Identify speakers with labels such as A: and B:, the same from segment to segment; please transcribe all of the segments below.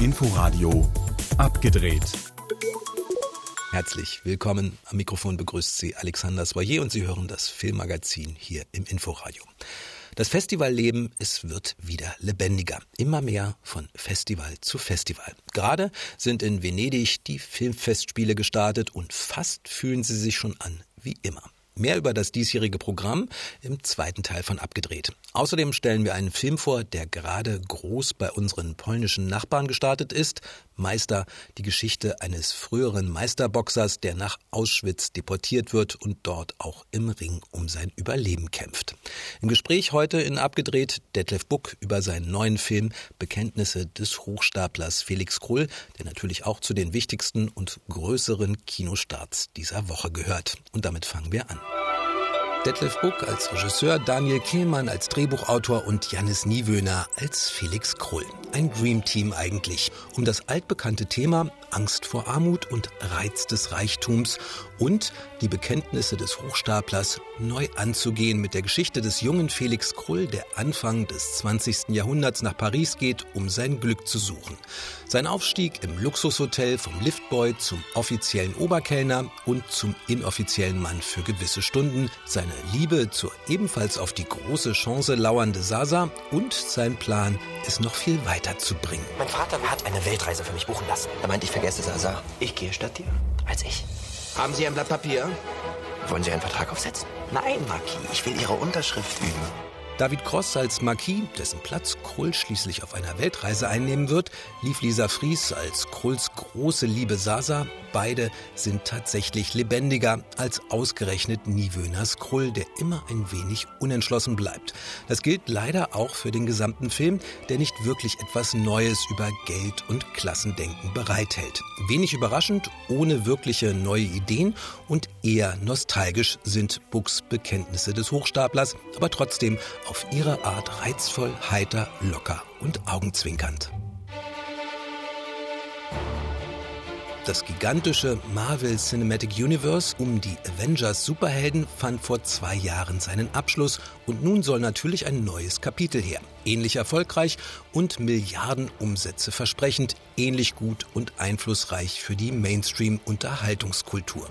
A: Inforadio abgedreht.
B: Herzlich willkommen. Am Mikrofon begrüßt Sie Alexander Soyer und Sie hören das Filmmagazin hier im Inforadio. Das Festivalleben, es wird wieder lebendiger. Immer mehr von Festival zu Festival. Gerade sind in Venedig die Filmfestspiele gestartet und fast fühlen sie sich schon an wie immer. Mehr über das diesjährige Programm im zweiten Teil von Abgedreht. Außerdem stellen wir einen Film vor, der gerade groß bei unseren polnischen Nachbarn gestartet ist. Meister, die Geschichte eines früheren Meisterboxers, der nach Auschwitz deportiert wird und dort auch im Ring um sein Überleben kämpft. Im Gespräch heute in Abgedreht Detlef Buck über seinen neuen Film Bekenntnisse des Hochstaplers Felix Krull, der natürlich auch zu den wichtigsten und größeren Kinostarts dieser Woche gehört. Und damit fangen wir an. Detlef Buck als Regisseur, Daniel Kehlmann als Drehbuchautor und Jannis Niewöhner als Felix Krull. Ein Dream Team eigentlich, um das altbekannte Thema Angst vor Armut und Reiz des Reichtums und die Bekenntnisse des Hochstaplers neu anzugehen mit der Geschichte des jungen Felix Krull, der Anfang des 20. Jahrhunderts nach Paris geht, um sein Glück zu suchen. Sein Aufstieg im Luxushotel vom Liftboy zum offiziellen Oberkellner und zum inoffiziellen Mann für gewisse Stunden, seine Liebe zur ebenfalls auf die große Chance lauernde Sasa und sein Plan, es noch viel weiter zu bringen.
C: Mein Vater hat eine Weltreise für mich buchen lassen. Er meint, ich vergesse Sasa. Ich gehe statt dir. Als ich. Haben Sie ein Blatt Papier? Wollen Sie einen Vertrag aufsetzen? Nein, Marquis. Ich will Ihre Unterschrift üben.
B: David Cross als Marquis, dessen Platz Krull schließlich auf einer Weltreise einnehmen wird, lief Lisa Fries als Krulls große Liebe Sasa. Beide sind tatsächlich lebendiger als ausgerechnet Niewöners Krull, der immer ein wenig unentschlossen bleibt. Das gilt leider auch für den gesamten Film, der nicht wirklich etwas Neues über Geld und Klassendenken bereithält. Wenig überraschend, ohne wirkliche neue Ideen und eher nostalgisch sind Bucks Bekenntnisse des Hochstaplers, aber trotzdem auf ihre Art reizvoll, heiter, locker und augenzwinkernd. Das gigantische Marvel Cinematic Universe um die Avengers Superhelden fand vor zwei Jahren seinen Abschluss und nun soll natürlich ein neues Kapitel her. Ähnlich erfolgreich und Milliardenumsätze versprechend, ähnlich gut und einflussreich für die Mainstream-Unterhaltungskultur.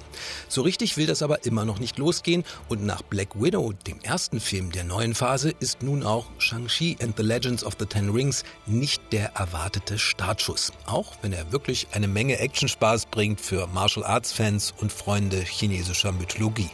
B: So richtig will das aber immer noch nicht losgehen und nach Black Widow, dem ersten Film der neuen Phase, ist nun auch Shang-Chi and the Legends of the Ten Rings nicht der erwartete Startschuss. Auch wenn er wirklich eine Menge Actionspaß bringt für Martial Arts Fans und Freunde chinesischer Mythologie.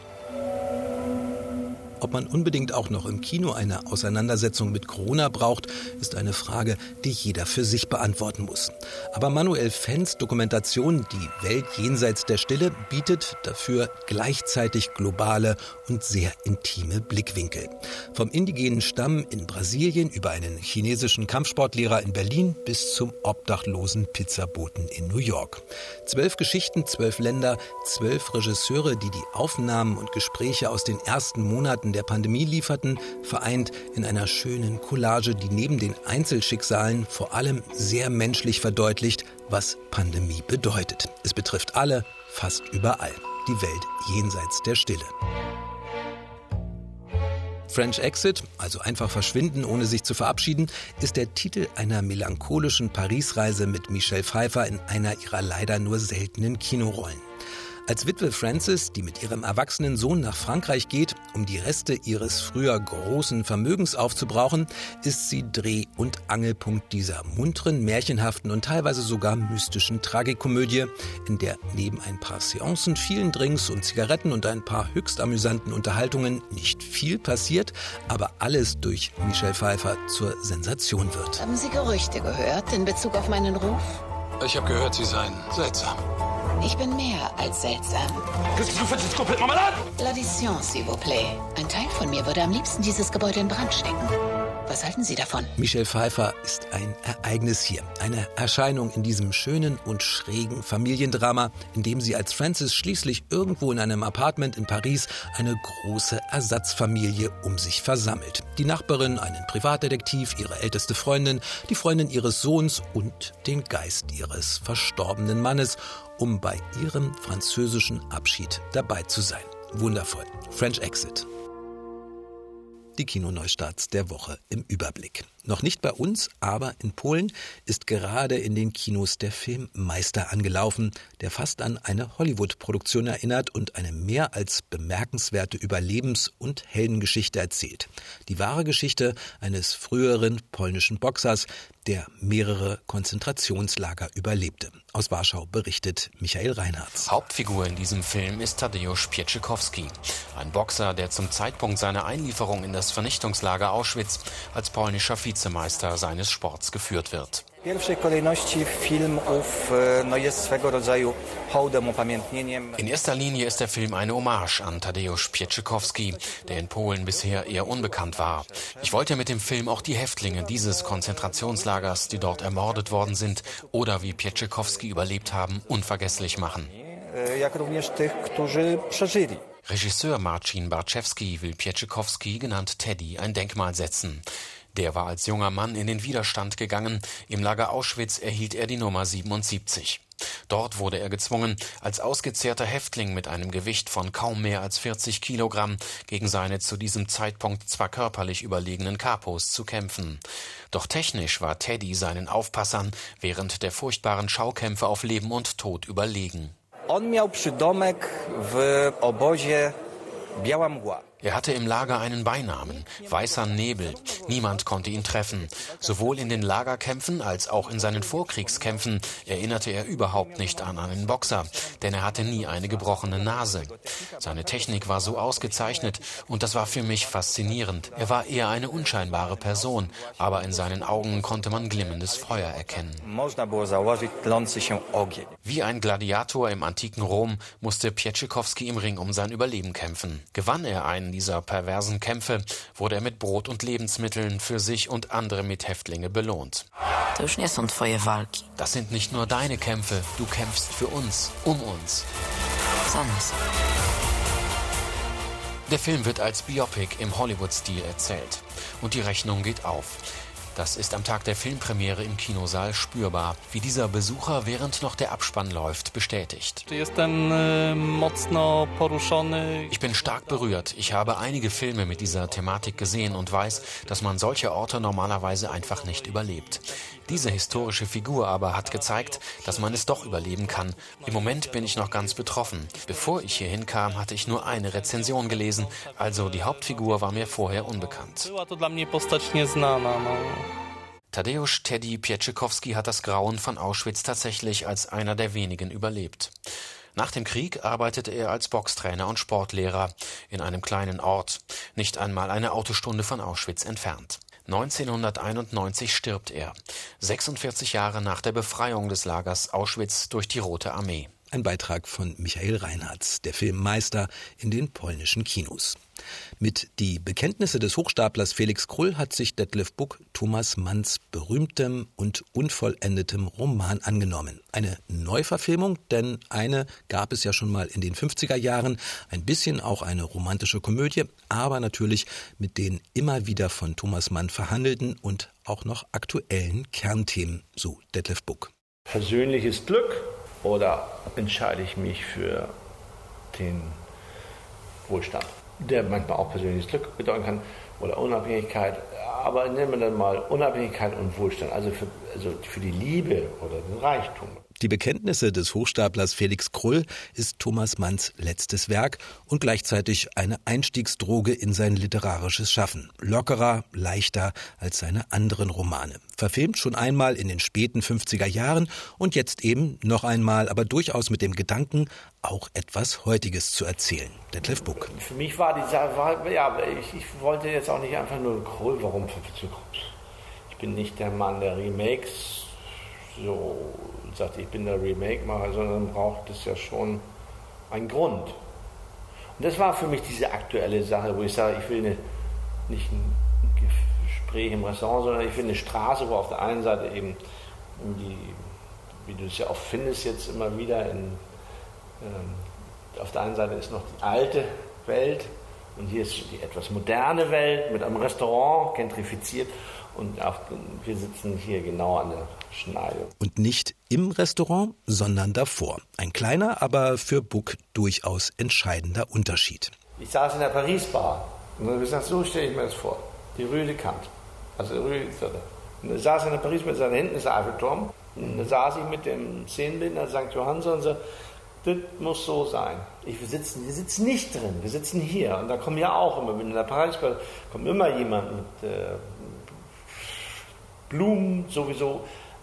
B: Ob man unbedingt auch noch im Kino eine Auseinandersetzung mit Corona braucht, ist eine Frage, die jeder für sich beantworten muss. Aber Manuel Fens Dokumentation Die Welt jenseits der Stille bietet dafür gleichzeitig globale und sehr intime Blickwinkel. Vom indigenen Stamm in Brasilien über einen chinesischen Kampfsportlehrer in Berlin bis zum obdachlosen Pizzaboten in New York. Zwölf Geschichten, zwölf Länder, zwölf Regisseure, die die Aufnahmen und Gespräche aus den ersten Monaten der Pandemie lieferten, vereint in einer schönen Collage, die neben den Einzelschicksalen vor allem sehr menschlich verdeutlicht, was Pandemie bedeutet. Es betrifft alle, fast überall. Die Welt jenseits der Stille. French Exit, also einfach verschwinden, ohne sich zu verabschieden, ist der Titel einer melancholischen Parisreise mit Michelle Pfeiffer in einer ihrer leider nur seltenen Kinorollen. Als Witwe Frances, die mit ihrem erwachsenen Sohn nach Frankreich geht, um die Reste ihres früher großen Vermögens aufzubrauchen, ist sie Dreh- und Angelpunkt dieser munteren, märchenhaften und teilweise sogar mystischen Tragikomödie, in der neben ein paar Seancen, vielen Drinks und Zigaretten und ein paar höchst amüsanten Unterhaltungen nicht viel passiert, aber alles durch Michelle Pfeiffer zur Sensation wird.
D: Haben Sie Gerüchte gehört in Bezug auf meinen Ruf?
E: Ich habe gehört, Sie seien seltsam.
D: Ich bin mehr als seltsam. L'addition, s'il vous plaît. Ein Teil von mir würde am liebsten dieses Gebäude in Brand stecken. Was halten Sie davon?
B: Michelle Pfeiffer ist ein Ereignis hier. Eine Erscheinung in diesem schönen und schrägen Familiendrama, in dem sie als Frances schließlich irgendwo in einem Apartment in Paris eine große Ersatzfamilie um sich versammelt. Die Nachbarin, einen Privatdetektiv, ihre älteste Freundin, die Freundin ihres Sohns und den Geist ihres verstorbenen Mannes um bei ihrem französischen Abschied dabei zu sein. Wundervoll. French Exit. Die Kinoneustarts der Woche im Überblick. Noch nicht bei uns, aber in Polen ist gerade in den Kinos der Film Meister angelaufen, der fast an eine Hollywood-Produktion erinnert und eine mehr als bemerkenswerte Überlebens- und Heldengeschichte erzählt. Die wahre Geschichte eines früheren polnischen Boxers, der mehrere Konzentrationslager überlebte. Aus Warschau berichtet Michael Reinhardt.
F: Hauptfigur in diesem Film ist Tadeusz Pieczykowski, ein Boxer, der zum Zeitpunkt seiner Einlieferung in das Vernichtungslager Auschwitz als polnischer Vizemeister seines Sports geführt wird.
G: In erster
F: Linie ist der Film eine Hommage an Tadeusz Pieczykowski, der in Polen bisher eher unbekannt war. Ich wollte mit dem Film auch die Häftlinge dieses Konzentrationslagers, die dort ermordet worden sind oder wie Pieczykowski überlebt haben, unvergesslich machen. Regisseur Marcin Barczewski will Pieczykowski, genannt Teddy, ein Denkmal setzen. Der war als junger Mann in den Widerstand gegangen. Im Lager Auschwitz erhielt er die Nummer 77. Dort wurde er gezwungen, als ausgezehrter Häftling mit einem Gewicht von kaum mehr als 40 Kilogramm gegen seine zu diesem Zeitpunkt zwar körperlich überlegenen Kapos zu kämpfen. Doch technisch war Teddy seinen Aufpassern während der furchtbaren Schaukämpfe auf Leben und Tod überlegen.
G: On miał przydomek w obozie Biała Mgła.
F: Er hatte im Lager einen Beinamen, Weißer Nebel. Niemand konnte ihn treffen. Sowohl in den Lagerkämpfen als auch in seinen Vorkriegskämpfen erinnerte er überhaupt nicht an einen Boxer, denn er hatte nie eine gebrochene Nase. Seine Technik war so ausgezeichnet und das war für mich faszinierend. Er war eher eine unscheinbare Person, aber in seinen Augen konnte man glimmendes Feuer erkennen. Wie ein Gladiator im antiken Rom musste Pieczykowski im Ring um sein Überleben kämpfen. Gewann er einen dieser perversen Kämpfe wurde er mit Brot und Lebensmitteln für sich und andere Mithäftlinge belohnt. Das sind nicht nur deine Kämpfe, du kämpfst für uns, um uns. Der Film wird als Biopic im Hollywood-Stil erzählt. Und die Rechnung geht auf. Das ist am Tag der Filmpremiere im Kinosaal spürbar, wie dieser Besucher während noch der Abspann läuft, bestätigt.
H: E,
F: ich bin stark berührt. Ich habe einige Filme mit dieser Thematik gesehen und weiß, dass man solche Orte normalerweise einfach nicht überlebt. Diese historische Figur aber hat gezeigt, dass man es doch überleben kann. Im Moment bin ich noch ganz betroffen. Bevor ich hierhin kam, hatte ich nur eine Rezension gelesen, also die Hauptfigur war mir vorher unbekannt. Tadeusz Teddy Pieczykowski hat das Grauen von Auschwitz tatsächlich als einer der wenigen überlebt. Nach dem Krieg arbeitete er als Boxtrainer und Sportlehrer in einem kleinen Ort, nicht einmal eine Autostunde von Auschwitz entfernt. 1991 stirbt er, 46 Jahre nach der Befreiung des Lagers Auschwitz durch die Rote Armee.
B: Ein Beitrag von Michael Reinhardt, der Filmmeister in den polnischen Kinos. Mit Die Bekenntnisse des Hochstaplers Felix Krull hat sich Detlef Buck Thomas Manns berühmtem und unvollendetem Roman angenommen. Eine Neuverfilmung, denn eine gab es ja schon mal in den 50er Jahren, ein bisschen auch eine romantische Komödie, aber natürlich mit den immer wieder von Thomas Mann verhandelten und auch noch aktuellen Kernthemen, so Detlef Buck.
I: Persönliches Glück oder entscheide ich mich für den Wohlstand, der manchmal auch persönliches Glück bedeuten kann oder Unabhängigkeit. Aber nennen wir dann mal Unabhängigkeit und Wohlstand, also für, also für die Liebe oder den Reichtum.
B: Die Bekenntnisse des Hochstaplers Felix Krull ist Thomas Manns letztes Werk und gleichzeitig eine Einstiegsdroge in sein literarisches Schaffen. Lockerer, leichter als seine anderen Romane. Verfilmt schon einmal in den späten 50er Jahren und jetzt eben noch einmal, aber durchaus mit dem Gedanken, auch etwas Heutiges zu erzählen. Detlef Buck.
I: Für mich war dieser, war, ja, ich, ich wollte jetzt auch nicht einfach nur Krull, warum? Ich bin nicht der Mann der Remakes, so sagt, ich bin der Remake-Macher, sondern braucht es ja schon einen Grund. Und das war für mich diese aktuelle Sache, wo ich sage, ich will eine, nicht ein Gespräch im Restaurant, sondern ich will eine Straße, wo auf der einen Seite eben die, wie du es ja oft findest jetzt immer wieder, in, ähm, auf der einen Seite ist noch die alte Welt und hier ist die etwas moderne Welt mit einem Restaurant, gentrifiziert und auch, wir sitzen hier genau an der Schneide.
B: Und nicht im Restaurant, sondern davor. Ein kleiner, aber für Buck durchaus entscheidender Unterschied.
I: Ich saß in der Paris-Bar und habe gesagt, so stelle ich mir das vor. Die Rue de Kant. Also da saß er in Paris mit seinen Händen, ist der Eiffelturm. Und da saß ich mit dem Szenenbildner St. Johannes und so, das muss so sein. Ich, wir, sitzen, wir sitzen nicht drin, wir sitzen hier. Und da kommen ja auch immer, wenn in der Paris kommt immer jemand mit äh, Blumen, sowieso,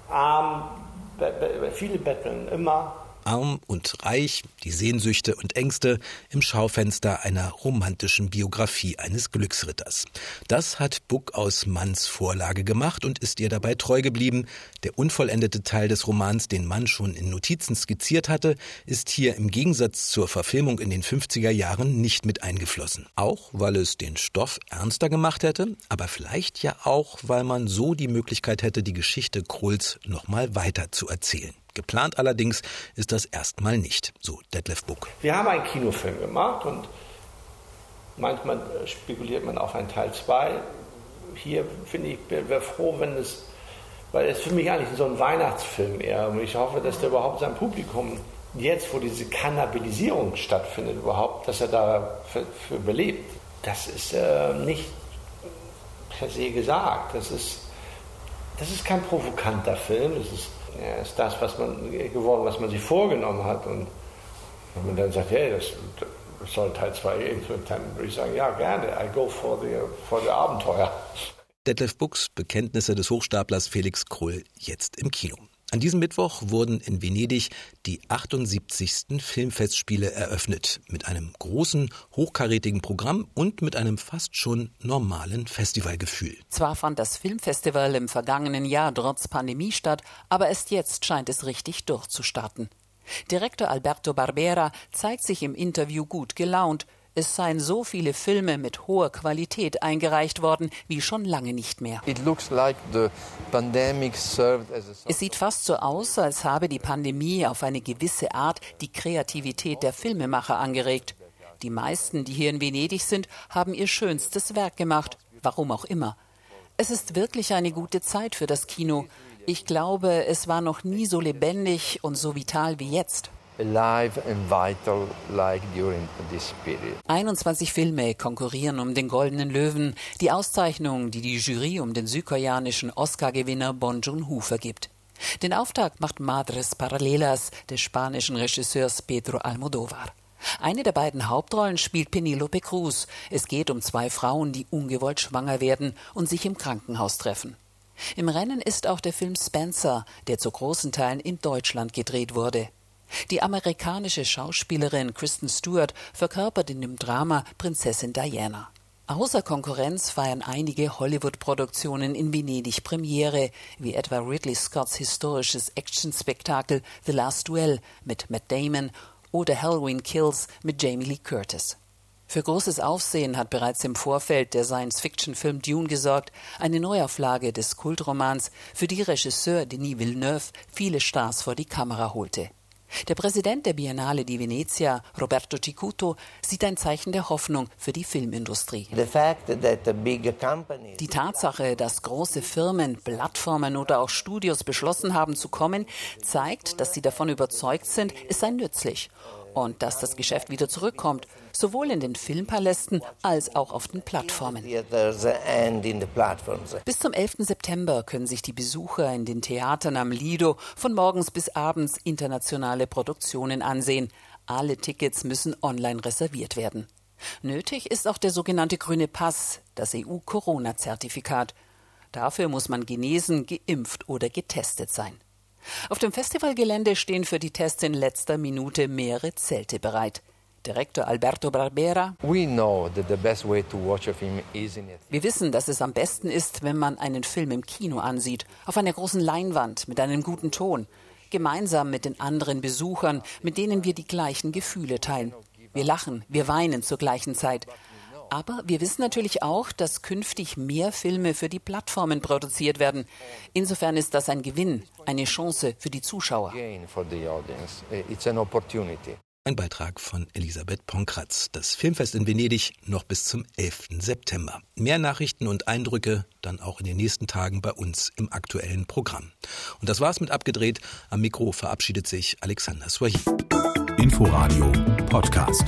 I: arm, viele betteln immer
B: Arm und reich, die Sehnsüchte und Ängste im Schaufenster einer romantischen Biografie eines Glücksritters. Das hat Buck aus Manns Vorlage gemacht und ist ihr dabei treu geblieben. Der unvollendete Teil des Romans, den Mann schon in Notizen skizziert hatte, ist hier im Gegensatz zur Verfilmung in den 50er Jahren nicht mit eingeflossen. Auch weil es den Stoff ernster gemacht hätte, aber vielleicht ja auch, weil man so die Möglichkeit hätte, die Geschichte Krulls nochmal weiter zu erzählen. Geplant allerdings ist das erstmal nicht, so Detlef Buck.
I: Wir haben einen Kinofilm gemacht und manchmal spekuliert man auf einen Teil 2. Hier finde ich, wäre froh, wenn es, weil es für mich eigentlich so ein Weihnachtsfilm eher und ich hoffe, dass der überhaupt sein Publikum jetzt, wo diese Kannibalisierung stattfindet, überhaupt, dass er da für, für überlebt. Das ist äh, nicht per se gesagt. Das ist, das ist kein provokanter Film. Es ist ja, ist das, was man geworden, was man sich vorgenommen hat. Und wenn man dann sagt, hey, das, das soll Teil 2 dann würde ich sagen, ja, gerne, I go for the, for the Abenteuer.
B: Detlef Buchs Bekenntnisse des Hochstaplers Felix Krull jetzt im Kino. An diesem Mittwoch wurden in Venedig die 78. Filmfestspiele eröffnet, mit einem großen, hochkarätigen Programm und mit einem fast schon normalen Festivalgefühl.
D: Zwar fand das Filmfestival im vergangenen Jahr trotz Pandemie statt, aber erst jetzt scheint es richtig durchzustarten. Direktor Alberto Barbera zeigt sich im Interview gut gelaunt, es seien so viele Filme mit hoher Qualität eingereicht worden wie schon lange nicht mehr. es sieht fast so aus, als habe die Pandemie auf eine gewisse Art die Kreativität der Filmemacher angeregt. Die meisten, die hier in Venedig sind, haben ihr schönstes Werk gemacht, warum auch immer. Es ist wirklich eine gute Zeit für das Kino. Ich glaube, es war noch nie so lebendig und so vital wie jetzt alive and vital like during this period. 21 Filme konkurrieren um den Goldenen Löwen, die Auszeichnung, die die Jury um den südkoreanischen Oscar-Gewinner Bong Joon-ho vergibt. Den Auftakt macht Madres Paralelas des spanischen Regisseurs Pedro Almodóvar. Eine der beiden Hauptrollen spielt Penelope Cruz. Es geht um zwei Frauen, die ungewollt schwanger werden und sich im Krankenhaus treffen. Im Rennen ist auch der Film Spencer, der zu großen Teilen in Deutschland gedreht wurde. Die amerikanische Schauspielerin Kristen Stewart verkörpert in dem Drama Prinzessin Diana. Außer Konkurrenz feiern einige Hollywood-Produktionen in Venedig Premiere, wie etwa Ridley Scotts historisches Actionspektakel The Last Duel mit Matt Damon oder Halloween Kills mit Jamie Lee Curtis. Für großes Aufsehen hat bereits im Vorfeld der Science-Fiction-Film Dune gesorgt, eine Neuauflage des Kultromans, für die Regisseur Denis Villeneuve viele Stars vor die Kamera holte. Der Präsident der Biennale di Venezia, Roberto Cicuto, sieht ein Zeichen der Hoffnung für die Filmindustrie. Die Tatsache, dass große Firmen, Plattformen oder auch Studios beschlossen haben zu kommen, zeigt, dass sie davon überzeugt sind, es sei nützlich und dass das Geschäft wieder zurückkommt, sowohl in den Filmpalästen als auch auf den Plattformen. Bis zum 11. September können sich die Besucher in den Theatern am Lido von morgens bis abends internationale Produktionen ansehen. Alle Tickets müssen online reserviert werden. Nötig ist auch der sogenannte grüne Pass, das EU-Corona-Zertifikat. Dafür muss man genesen, geimpft oder getestet sein. Auf dem Festivalgelände stehen für die Tests in letzter Minute mehrere Zelte bereit. Direktor Alberto Barbera. Wir wissen, dass es am besten ist, wenn man einen Film im Kino ansieht, auf einer großen Leinwand mit einem guten Ton, gemeinsam mit den anderen Besuchern, mit denen wir die gleichen Gefühle teilen. Wir lachen, wir weinen zur gleichen Zeit. Aber wir wissen natürlich auch, dass künftig mehr Filme für die Plattformen produziert werden. Insofern ist das ein Gewinn, eine Chance für die Zuschauer.
B: Ein Beitrag von Elisabeth Ponkratz. Das Filmfest in Venedig noch bis zum 11. September. Mehr Nachrichten und Eindrücke dann auch in den nächsten Tagen bei uns im aktuellen Programm. Und das war's mit abgedreht. Am Mikro verabschiedet sich Alexander Swahili.
A: Inforadio Podcast.